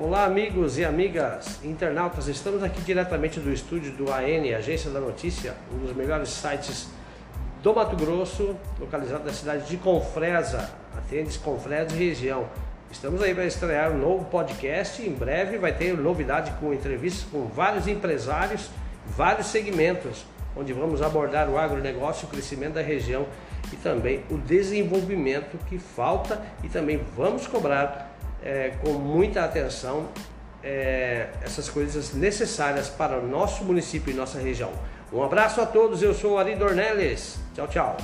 Olá, amigos e amigas internautas. Estamos aqui diretamente do estúdio do AN, Agência da Notícia, um dos melhores sites do Mato Grosso, localizado na cidade de Confresa, atende Confresa e região. Estamos aí para estrear um novo podcast. Em breve vai ter novidade com entrevistas com vários empresários, vários segmentos, onde vamos abordar o agronegócio, o crescimento da região e também o desenvolvimento que falta e também vamos cobrar é, com muita atenção é, essas coisas necessárias para o nosso município e nossa região. Um abraço a todos, eu sou Ari Dornelles. Tchau, tchau.